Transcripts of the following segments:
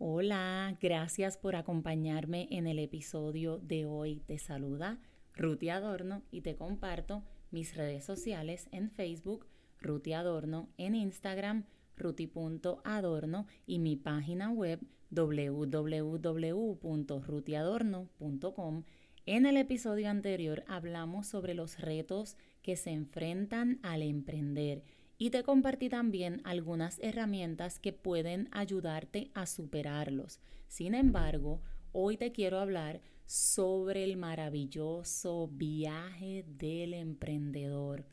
Hola, gracias por acompañarme en el episodio de hoy. Te saluda Ruti Adorno y te comparto mis redes sociales en Facebook, Ruti Adorno, en Instagram, ruti.adorno y mi página web www.rutiadorno.com. En el episodio anterior hablamos sobre los retos que se enfrentan al emprender y te compartí también algunas herramientas que pueden ayudarte a superarlos. Sin embargo, hoy te quiero hablar sobre el maravilloso viaje del emprendedor.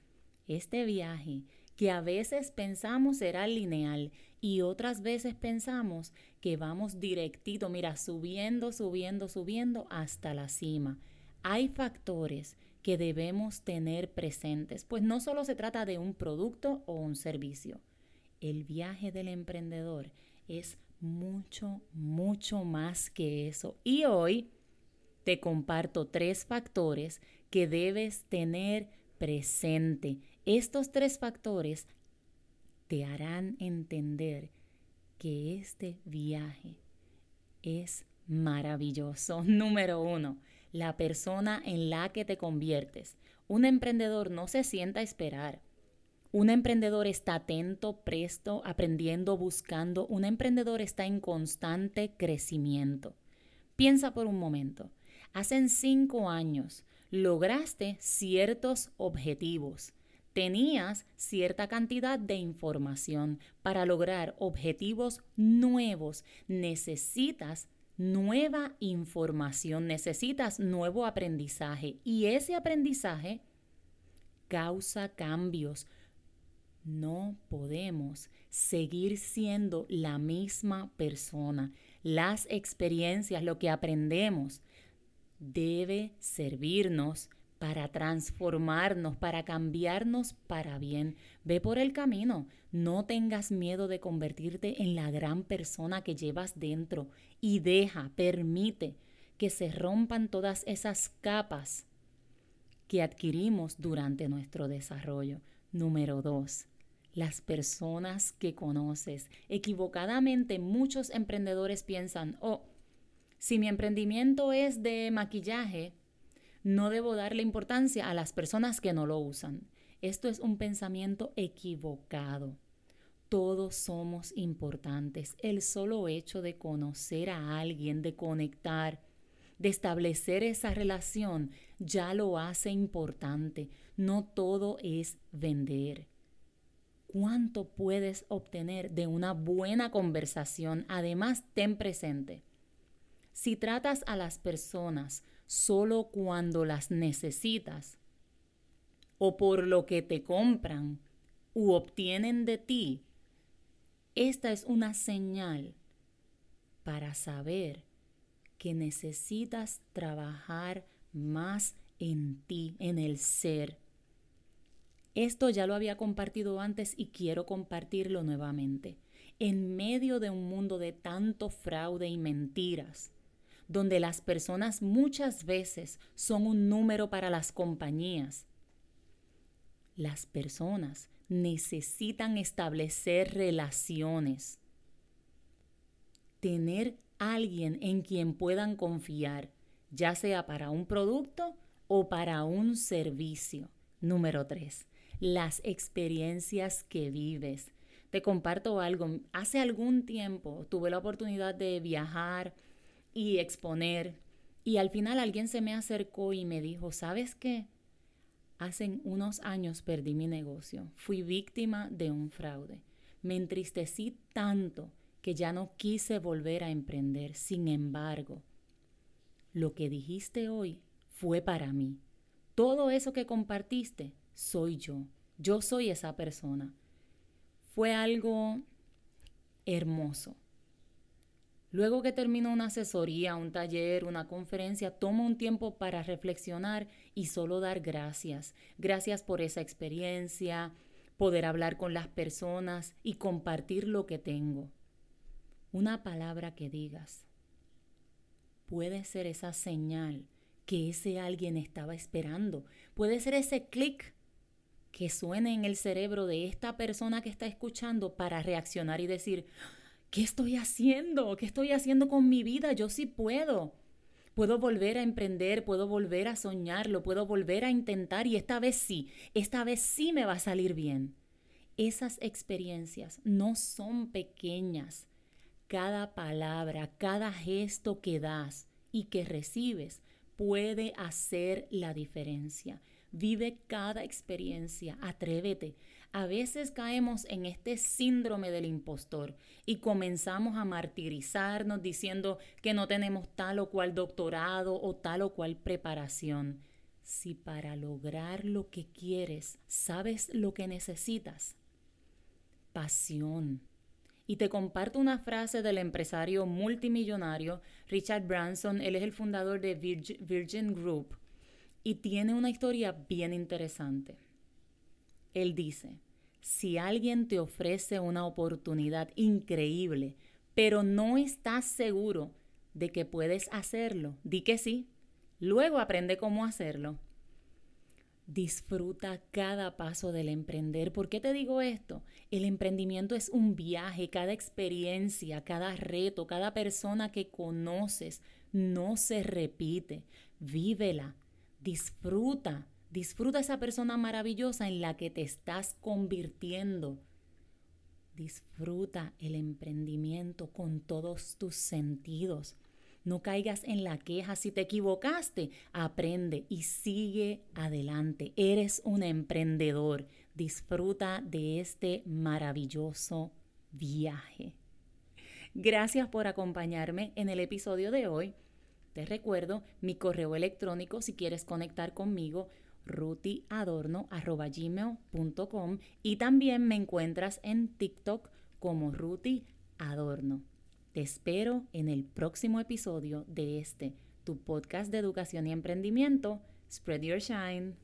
Este viaje que a veces pensamos será lineal y otras veces pensamos que vamos directito, mira, subiendo, subiendo, subiendo hasta la cima. Hay factores que debemos tener presentes, pues no solo se trata de un producto o un servicio. El viaje del emprendedor es mucho, mucho más que eso. Y hoy te comparto tres factores que debes tener presente. Estos tres factores te harán entender que este viaje es maravilloso. Número uno, la persona en la que te conviertes. Un emprendedor no se sienta a esperar. Un emprendedor está atento, presto, aprendiendo, buscando. Un emprendedor está en constante crecimiento. Piensa por un momento. Hace cinco años lograste ciertos objetivos. Tenías cierta cantidad de información. Para lograr objetivos nuevos necesitas nueva información, necesitas nuevo aprendizaje y ese aprendizaje causa cambios. No podemos seguir siendo la misma persona. Las experiencias, lo que aprendemos, debe servirnos para transformarnos, para cambiarnos para bien. Ve por el camino, no tengas miedo de convertirte en la gran persona que llevas dentro y deja, permite que se rompan todas esas capas que adquirimos durante nuestro desarrollo. Número dos, las personas que conoces. Equivocadamente muchos emprendedores piensan, oh, si mi emprendimiento es de maquillaje, no debo darle importancia a las personas que no lo usan. Esto es un pensamiento equivocado. Todos somos importantes. El solo hecho de conocer a alguien, de conectar, de establecer esa relación, ya lo hace importante. No todo es vender. ¿Cuánto puedes obtener de una buena conversación? Además, ten presente. Si tratas a las personas solo cuando las necesitas o por lo que te compran u obtienen de ti, esta es una señal para saber que necesitas trabajar más en ti, en el ser. Esto ya lo había compartido antes y quiero compartirlo nuevamente. En medio de un mundo de tanto fraude y mentiras, donde las personas muchas veces son un número para las compañías. Las personas necesitan establecer relaciones, tener alguien en quien puedan confiar, ya sea para un producto o para un servicio. Número tres, las experiencias que vives. Te comparto algo. Hace algún tiempo tuve la oportunidad de viajar y exponer. Y al final alguien se me acercó y me dijo, ¿sabes qué? Hace unos años perdí mi negocio. Fui víctima de un fraude. Me entristecí tanto que ya no quise volver a emprender. Sin embargo, lo que dijiste hoy fue para mí. Todo eso que compartiste soy yo. Yo soy esa persona. Fue algo hermoso. Luego que termino una asesoría, un taller, una conferencia, tomo un tiempo para reflexionar y solo dar gracias. Gracias por esa experiencia, poder hablar con las personas y compartir lo que tengo. Una palabra que digas puede ser esa señal que ese alguien estaba esperando. Puede ser ese clic que suene en el cerebro de esta persona que está escuchando para reaccionar y decir, ¿qué estoy haciendo? ¿Qué estoy haciendo con mi vida? Yo sí puedo. Puedo volver a emprender, puedo volver a soñarlo, puedo volver a intentar y esta vez sí, esta vez sí me va a salir bien. Esas experiencias no son pequeñas. Cada palabra, cada gesto que das y que recibes puede hacer la diferencia. Vive cada experiencia, atrévete. A veces caemos en este síndrome del impostor y comenzamos a martirizarnos diciendo que no tenemos tal o cual doctorado o tal o cual preparación. Si para lograr lo que quieres sabes lo que necesitas, pasión. Y te comparto una frase del empresario multimillonario Richard Branson, él es el fundador de Virgin Group y tiene una historia bien interesante. Él dice, si alguien te ofrece una oportunidad increíble, pero no estás seguro de que puedes hacerlo, di que sí. Luego aprende cómo hacerlo. Disfruta cada paso del emprender. ¿Por qué te digo esto? El emprendimiento es un viaje, cada experiencia, cada reto, cada persona que conoces no se repite. Vívela, Disfruta, disfruta esa persona maravillosa en la que te estás convirtiendo. Disfruta el emprendimiento con todos tus sentidos. No caigas en la queja si te equivocaste. Aprende y sigue adelante. Eres un emprendedor. Disfruta de este maravilloso viaje. Gracias por acompañarme en el episodio de hoy. Te recuerdo mi correo electrónico si quieres conectar conmigo rutiadorno.gmail.com y también me encuentras en TikTok como Ruti Adorno. Te espero en el próximo episodio de este, tu podcast de educación y emprendimiento, Spread Your Shine.